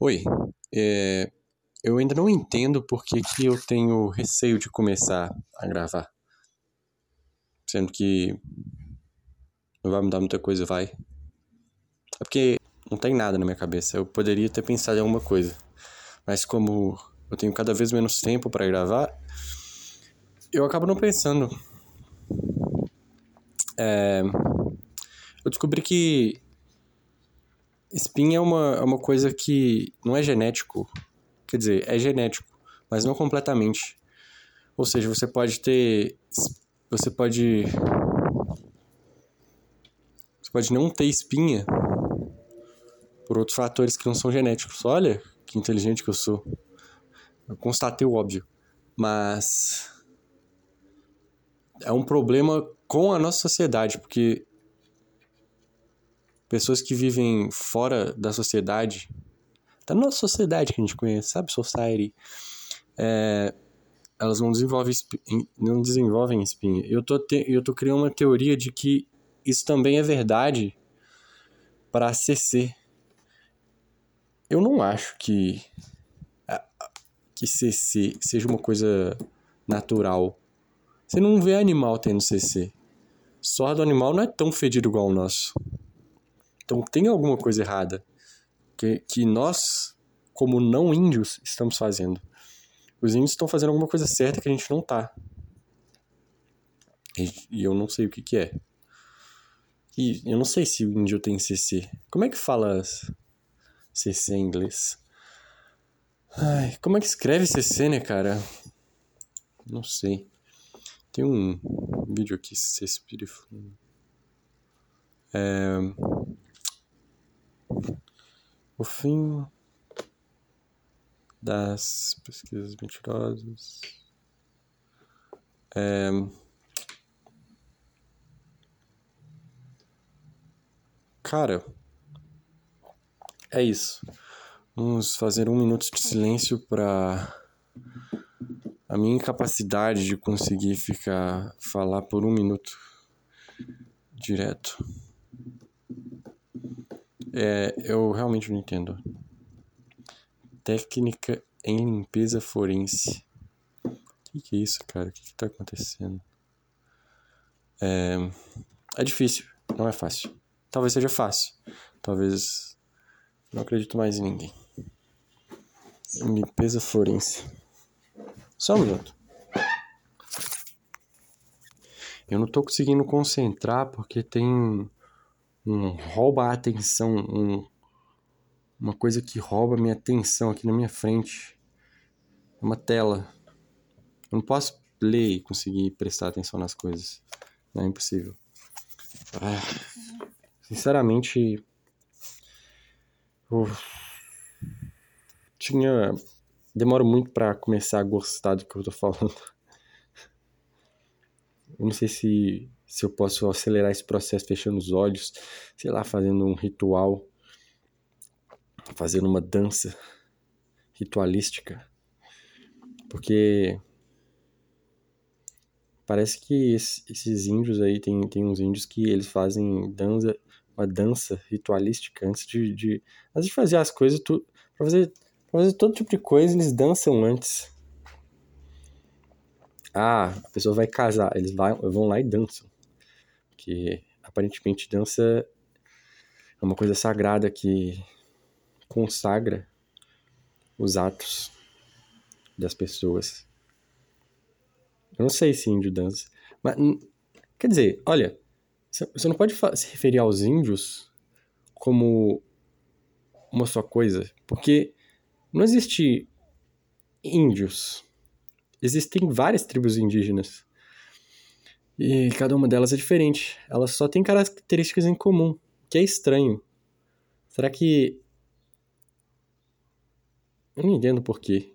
Oi, é, eu ainda não entendo por que, que eu tenho receio de começar a gravar. Sendo que não vai mudar muita coisa, vai. É porque não tem nada na minha cabeça. Eu poderia ter pensado em alguma coisa. Mas como eu tenho cada vez menos tempo para gravar, eu acabo não pensando. É, eu descobri que espinha é uma, é uma coisa que não é genético. Quer dizer, é genético, mas não completamente. Ou seja, você pode ter. Você pode. Você pode não ter espinha por outros fatores que não são genéticos. Olha que inteligente que eu sou. Eu constatei o óbvio. Mas. É um problema com a nossa sociedade, porque pessoas que vivem fora da sociedade, da nossa sociedade que a gente conhece, sabe? Society. É, elas não desenvolvem, não desenvolvem espinha. Eu tô, te, eu tô criando uma teoria de que isso também é verdade para CC. Eu não acho que que CC seja uma coisa natural. Você não vê animal tendo CC. Só do animal não é tão fedido igual o nosso. Então tem alguma coisa errada que, que nós, como não índios, estamos fazendo. Os índios estão fazendo alguma coisa certa que a gente não tá. E, e eu não sei o que, que é. E eu não sei se o índio tem CC. Como é que fala CC em inglês? Ai, como é que escreve CC, né, cara? Não sei. Tem um vídeo aqui, CC É... O fim das pesquisas mentirosas. É... Cara, é isso. Vamos fazer um minuto de silêncio para a minha incapacidade de conseguir ficar falar por um minuto direto. É, eu realmente não entendo. Técnica em limpeza forense. O que, que, é isso, cara? O que, que tá acontecendo? É, é difícil, não é fácil. Talvez seja fácil. Talvez. Não acredito mais em ninguém. Limpeza forense. Só um minuto. Eu não tô conseguindo concentrar porque tem um rouba a atenção, um, uma coisa que rouba a minha atenção aqui na minha frente. É uma tela. Eu não posso ler e conseguir prestar atenção nas coisas. É impossível. Ah, sinceramente, eu tinha demoro muito para começar a gostar do que eu tô falando. Eu não sei se se eu posso acelerar esse processo fechando os olhos, sei lá, fazendo um ritual, fazendo uma dança ritualística. Porque parece que esses índios aí, tem, tem uns índios que eles fazem dança, uma dança ritualística antes de, de antes de fazer as coisas, tu, pra, fazer, pra fazer todo tipo de coisa, eles dançam antes. Ah, a pessoa vai casar, eles vão lá e dançam que aparentemente dança é uma coisa sagrada que consagra os atos das pessoas. Eu não sei se índio dança, mas quer dizer, olha, você não pode se referir aos índios como uma só coisa, porque não existe índios. Existem várias tribos indígenas. E cada uma delas é diferente. Elas só têm características em comum, que é estranho. Será que. Eu não entendo por quê.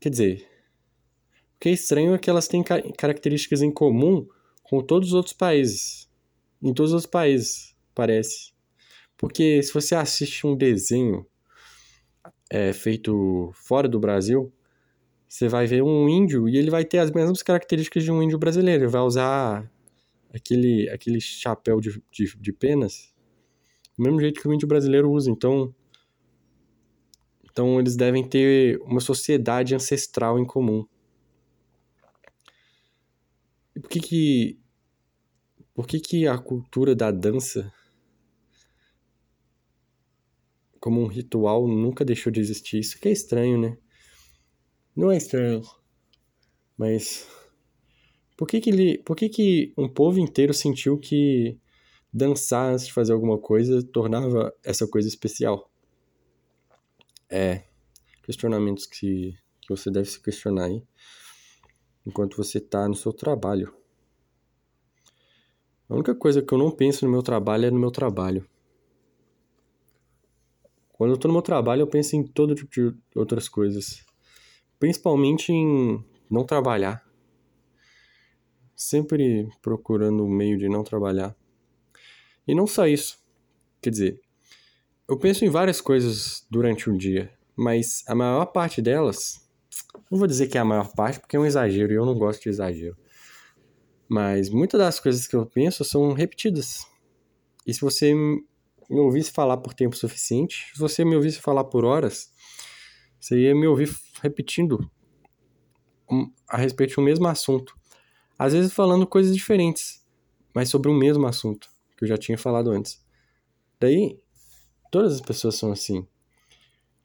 Quer dizer, o que é estranho é que elas têm características em comum com todos os outros países. Em todos os países, parece. Porque se você assiste um desenho é, feito fora do Brasil, você vai ver um índio e ele vai ter as mesmas características de um índio brasileiro. Ele vai usar aquele, aquele chapéu de, de, de penas do mesmo jeito que o índio brasileiro usa. Então, Então eles devem ter uma sociedade ancestral em comum. E por que que por que que a cultura da dança como um ritual nunca deixou de existir? Isso que é estranho, né? Não é estranho. Mas por que que ele, por que que um povo inteiro sentiu que dançar antes de fazer alguma coisa tornava essa coisa especial? É, questionamentos que, que você deve se questionar aí enquanto você está no seu trabalho. A única coisa que eu não penso no meu trabalho é no meu trabalho. Quando eu estou no meu trabalho, eu penso em todo tipo de outras coisas. Principalmente em não trabalhar. Sempre procurando um meio de não trabalhar. E não só isso. Quer dizer, eu penso em várias coisas durante um dia, mas a maior parte delas, não vou dizer que é a maior parte, porque é um exagero e eu não gosto de exagero. Mas muitas das coisas que eu penso são repetidas. E se você me ouvisse falar por tempo suficiente, se você me ouvisse falar por horas, você ia me ouvir repetindo a respeito do mesmo assunto. Às vezes falando coisas diferentes, mas sobre o mesmo assunto que eu já tinha falado antes. Daí, Todas as pessoas são assim.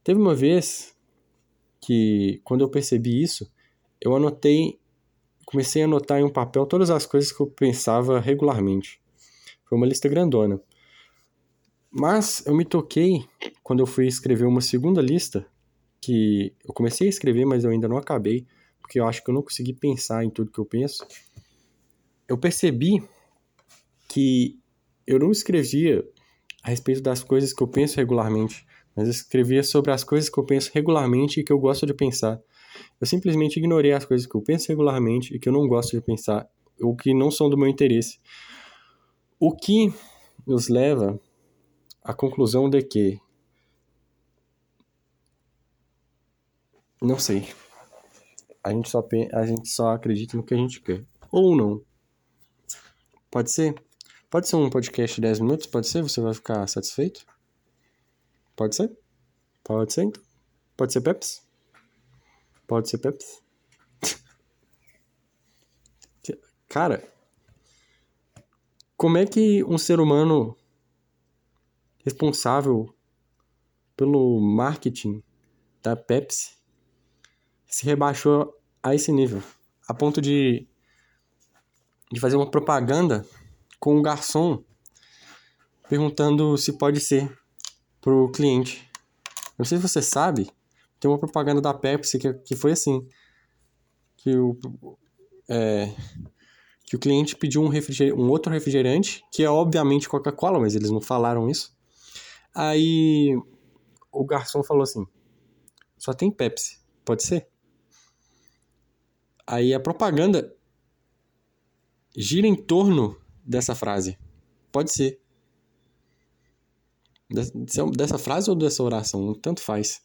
Teve uma vez que, quando eu percebi isso, eu anotei, comecei a anotar em um papel todas as coisas que eu pensava regularmente. Foi uma lista grandona. Mas eu me toquei quando eu fui escrever uma segunda lista, que eu comecei a escrever, mas eu ainda não acabei, porque eu acho que eu não consegui pensar em tudo que eu penso. Eu percebi que eu não escrevia a respeito das coisas que eu penso regularmente, mas eu escrevia sobre as coisas que eu penso regularmente e que eu gosto de pensar. Eu simplesmente ignorei as coisas que eu penso regularmente e que eu não gosto de pensar, ou que não são do meu interesse. O que nos leva à conclusão de que não sei. A gente só a gente só acredita no que a gente quer ou não. Pode ser? Pode ser um podcast de 10 minutos? Pode ser? Você vai ficar satisfeito? Pode ser? Pode ser, então. Pode ser Peps? Pode ser Peps? Cara, como é que um ser humano responsável pelo marketing da Pepsi se rebaixou a esse nível, a ponto de, de fazer uma propaganda com o garçom perguntando se pode ser pro cliente. Não sei se você sabe, tem uma propaganda da Pepsi que, que foi assim, que o, é, que o cliente pediu um, um outro refrigerante, que é obviamente Coca-Cola, mas eles não falaram isso. Aí o garçom falou assim, só tem Pepsi, pode ser? Aí a propaganda gira em torno dessa frase. Pode ser. Dessa frase ou dessa oração, tanto faz.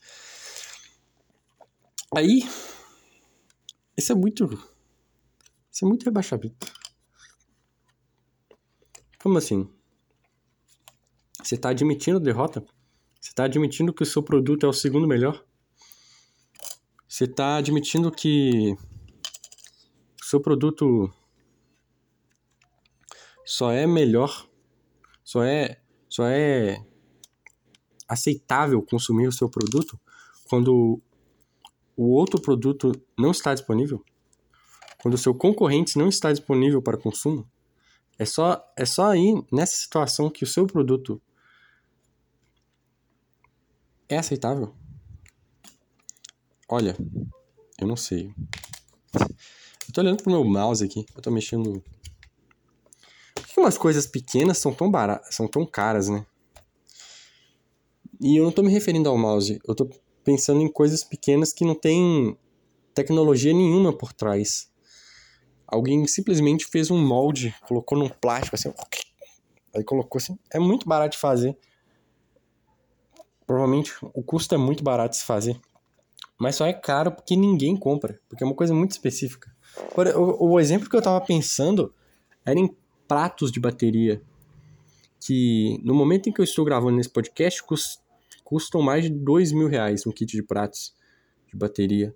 Aí, isso é muito. Isso é muito rebaixamento. Como assim? Você está admitindo derrota? Você está admitindo que o seu produto é o segundo melhor? Você está admitindo que seu produto só é melhor, só é, só é aceitável consumir o seu produto quando o outro produto não está disponível, quando o seu concorrente não está disponível para consumo. É só, é só aí, nessa situação, que o seu produto é aceitável. Olha, eu não sei. Tô olhando pro meu mouse aqui, eu tô mexendo que umas coisas pequenas são tão baratas, são tão caras, né? E eu não tô me referindo ao mouse, eu tô pensando em coisas pequenas que não tem tecnologia nenhuma por trás. Alguém simplesmente fez um molde, colocou num plástico assim, aí colocou assim, é muito barato de fazer. Provavelmente o custo é muito barato de se fazer. Mas só é caro porque ninguém compra, porque é uma coisa muito específica. O, o exemplo que eu tava pensando era em pratos de bateria que no momento em que eu estou gravando nesse podcast custam mais de dois mil reais um kit de pratos de bateria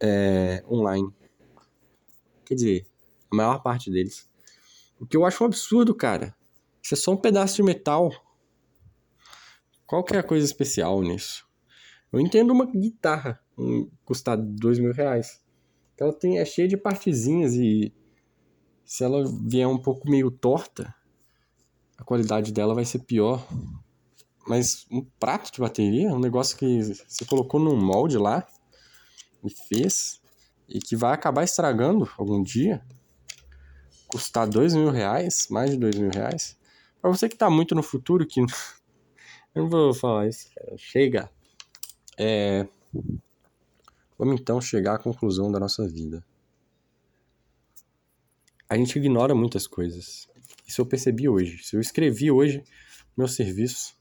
é, online. Quer dizer, a maior parte deles. O que eu acho um absurdo, cara. Isso é só um pedaço de metal. Qual que é a coisa especial nisso? Eu entendo uma guitarra um, custar dois mil reais. Ela tem, é cheia de partezinhas e se ela vier um pouco meio torta, a qualidade dela vai ser pior. Mas um prato de bateria, um negócio que você colocou num molde lá e fez, e que vai acabar estragando algum dia, custar dois mil reais, mais de dois mil reais. Pra você que tá muito no futuro, que. Eu não vou falar isso, cara. Chega. É. Vamos então chegar à conclusão da nossa vida. A gente ignora muitas coisas. Isso eu percebi hoje. Se eu escrevi hoje meu serviço.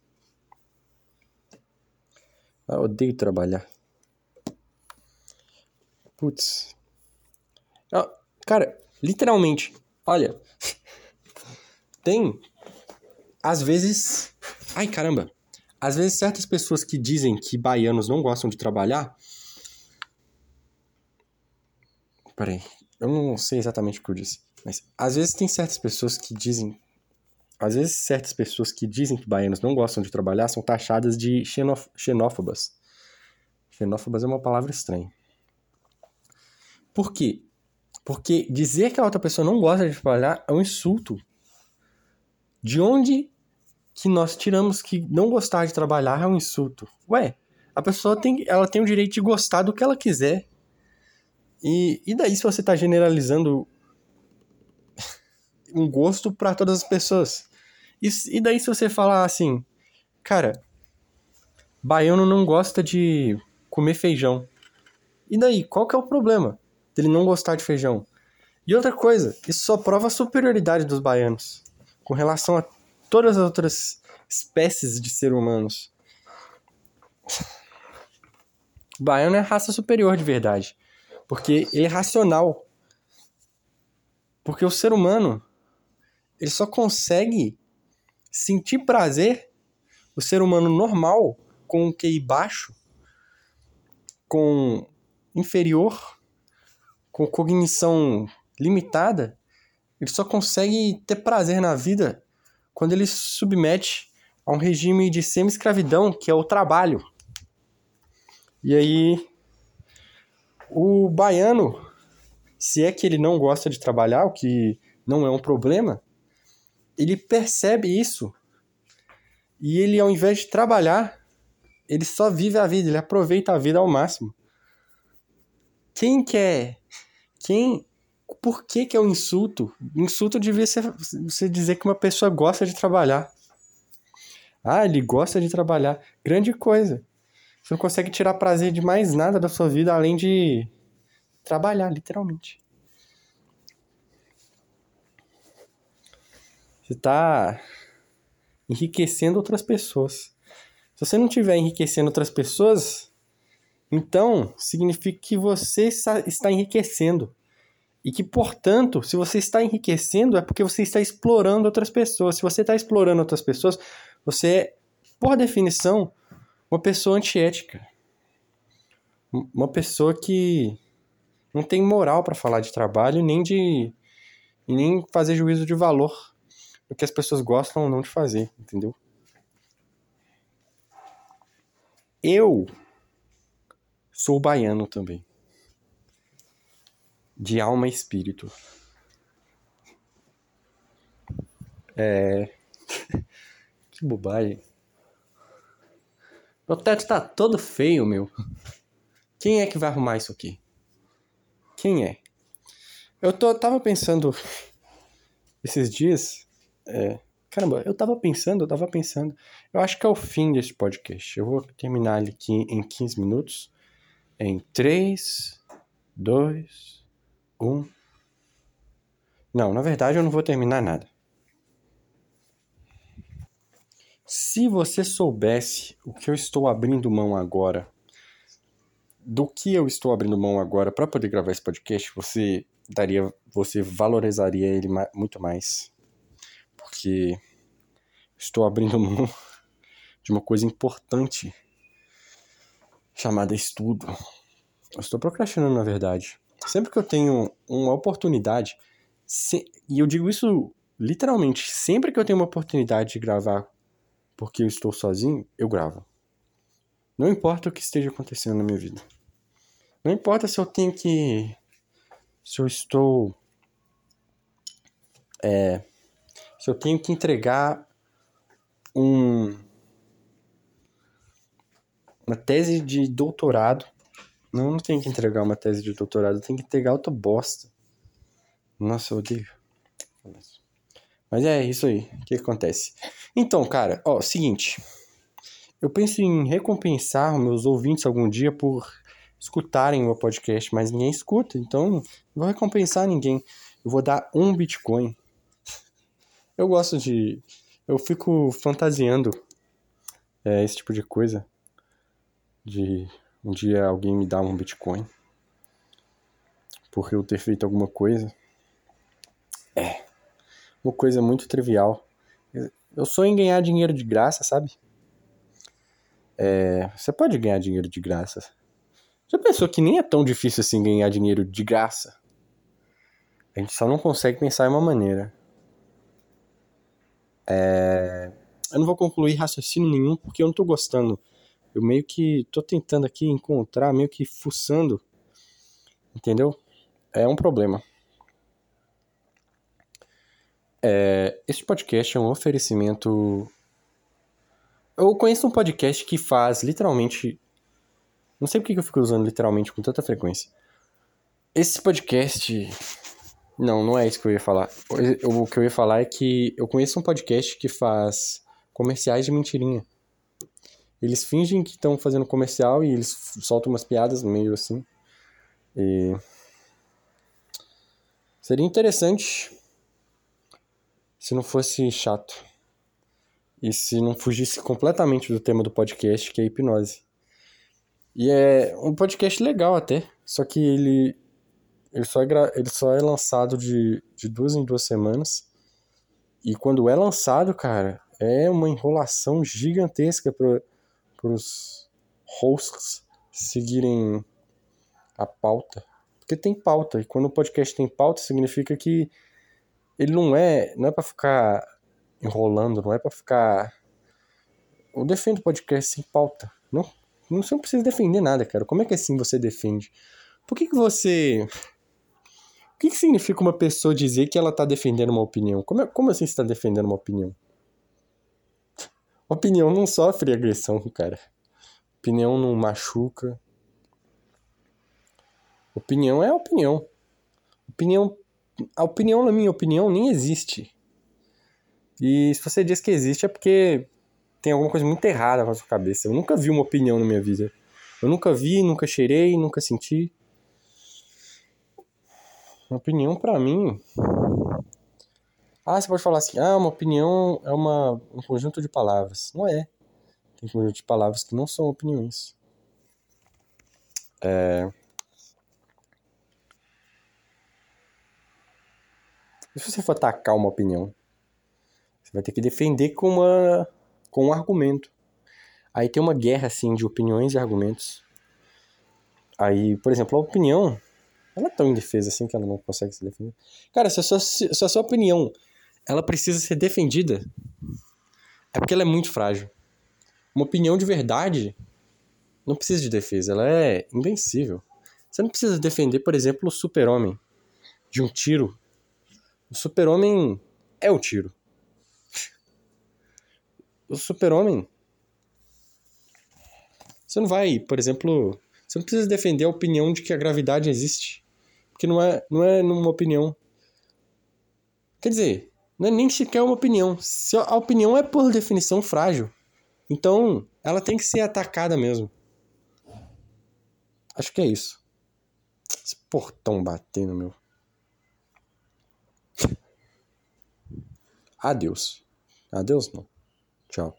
Ah, odeio trabalhar. Putz. Ah, cara, literalmente, olha. Tem. Às vezes. Ai, caramba. Às vezes, certas pessoas que dizem que baianos não gostam de trabalhar. Peraí. Eu não sei exatamente o que eu disse. Mas às vezes tem certas pessoas que dizem. Às vezes certas pessoas que dizem que baianos não gostam de trabalhar são taxadas de xenof xenófobas. Xenófobas é uma palavra estranha. Por quê? Porque dizer que a outra pessoa não gosta de trabalhar é um insulto. De onde que nós tiramos que não gostar de trabalhar é um insulto? Ué, a pessoa tem, ela tem o direito de gostar do que ela quiser. E, e daí se você está generalizando um gosto para todas as pessoas. E, e daí se você falar assim, cara, baiano não gosta de comer feijão. E daí, qual que é o problema dele não gostar de feijão? E outra coisa, isso só prova a superioridade dos baianos com relação a todas as outras espécies de ser humanos. O baiano é a raça superior de verdade, porque ele é racional. Porque o ser humano ele só consegue sentir prazer, o ser humano normal, com um QI baixo, com inferior, com cognição limitada, ele só consegue ter prazer na vida quando ele se submete a um regime de semi-escravidão, que é o trabalho. E aí, o baiano, se é que ele não gosta de trabalhar, o que não é um problema, ele percebe isso. E ele, ao invés de trabalhar, ele só vive a vida, ele aproveita a vida ao máximo. Quem quer? Quem. Por que, que é um insulto? Insulto devia ser você dizer que uma pessoa gosta de trabalhar. Ah, ele gosta de trabalhar. Grande coisa. Você não consegue tirar prazer de mais nada da sua vida além de trabalhar, literalmente. Você está enriquecendo outras pessoas. Se você não estiver enriquecendo outras pessoas, então significa que você está enriquecendo. E que, portanto, se você está enriquecendo, é porque você está explorando outras pessoas. Se você está explorando outras pessoas, você é, por definição, uma pessoa antiética. Uma pessoa que não tem moral para falar de trabalho nem de nem fazer juízo de valor o que as pessoas gostam ou não de fazer, entendeu? Eu sou baiano também. De alma e espírito. É. que bobagem. Meu teto tá todo feio, meu. Quem é que vai arrumar isso aqui? Quem é? Eu tô, tava pensando esses dias é, caramba, eu tava pensando, eu tava pensando. Eu acho que é o fim desse podcast. Eu vou terminar ele aqui em 15 minutos. Em 3, 2, 1. Não, na verdade eu não vou terminar nada. Se você soubesse o que eu estou abrindo mão agora, do que eu estou abrindo mão agora para poder gravar esse podcast, você daria, você valorizaria ele muito mais porque estou abrindo mão de uma coisa importante chamada estudo. Eu estou procrastinando, na verdade. Sempre que eu tenho uma oportunidade, se, e eu digo isso literalmente, sempre que eu tenho uma oportunidade de gravar porque eu estou sozinho, eu gravo. Não importa o que esteja acontecendo na minha vida. Não importa se eu tenho que. Se eu estou. É. Se eu tenho que entregar um. Uma tese de doutorado. Não, não tenho que entregar uma tese de doutorado, tenho que entregar outra bosta. Nossa, eu odeio. Mas é isso aí. O que acontece? Então, cara, ó, seguinte. Eu penso em recompensar meus ouvintes algum dia por escutarem o meu podcast, mas ninguém escuta, então não vou recompensar ninguém. Eu vou dar um Bitcoin. Eu gosto de. Eu fico fantasiando é, esse tipo de coisa. De um dia alguém me dar um Bitcoin. Por eu ter feito alguma coisa. É. Uma coisa muito trivial. Eu sonho em ganhar dinheiro de graça, sabe? É, você pode ganhar dinheiro de graça. Já pensou que nem é tão difícil assim ganhar dinheiro de graça? A gente só não consegue pensar em uma maneira. É... Eu não vou concluir raciocínio nenhum porque eu não tô gostando. Eu meio que tô tentando aqui encontrar, meio que fuçando. Entendeu? É um problema. É, este podcast é um oferecimento. Eu conheço um podcast que faz literalmente. Não sei porque eu fico usando literalmente com tanta frequência. Esse podcast. Não, não é isso que eu ia falar. O que eu ia falar é que eu conheço um podcast que faz comerciais de mentirinha. Eles fingem que estão fazendo comercial e eles soltam umas piadas no meio assim. E. Seria interessante se não fosse chato. E se não fugisse completamente do tema do podcast, que é hipnose. E é um podcast legal até, só que ele, ele, só, é, ele só é lançado de, de duas em duas semanas. E quando é lançado, cara, é uma enrolação gigantesca para os hosts seguirem a pauta. Porque tem pauta, e quando o podcast tem pauta, significa que ele não é, não é para ficar enrolando, não é para ficar eu defendo podcast sem pauta. Não, não você não precisa defender nada, cara. Como é que assim você defende? Por que que você o que, que significa uma pessoa dizer que ela está defendendo uma opinião? Como, é, como assim está defendendo uma opinião? Opinião não sofre agressão, cara. Opinião não machuca. Opinião é opinião. Opinião a opinião, na minha opinião, nem existe. E se você diz que existe é porque tem alguma coisa muito errada com a sua cabeça. Eu nunca vi uma opinião na minha vida. Eu nunca vi, nunca cheirei, nunca senti. Uma opinião para mim. Ah, você pode falar assim: ah, uma opinião é uma, um conjunto de palavras. Não é. Tem conjunto de palavras que não são opiniões. É. se você for atacar uma opinião? Você vai ter que defender com, uma, com um argumento. Aí tem uma guerra, assim, de opiniões e argumentos. Aí, por exemplo, a opinião, ela é tão indefesa assim que ela não consegue se defender. Cara, se a sua, se a sua opinião ela precisa ser defendida, é porque ela é muito frágil. Uma opinião de verdade não precisa de defesa, ela é invencível. Você não precisa defender, por exemplo, o super-homem de um tiro o super-homem é o tiro. O super-homem. Você não vai, por exemplo. Você não precisa defender a opinião de que a gravidade existe. Porque não é, não é uma opinião. Quer dizer, não é nem sequer uma opinião. Se a opinião é, por definição, frágil. Então, ela tem que ser atacada mesmo. Acho que é isso. Esse portão batendo, meu. Adeus. Adeus não. Tchau.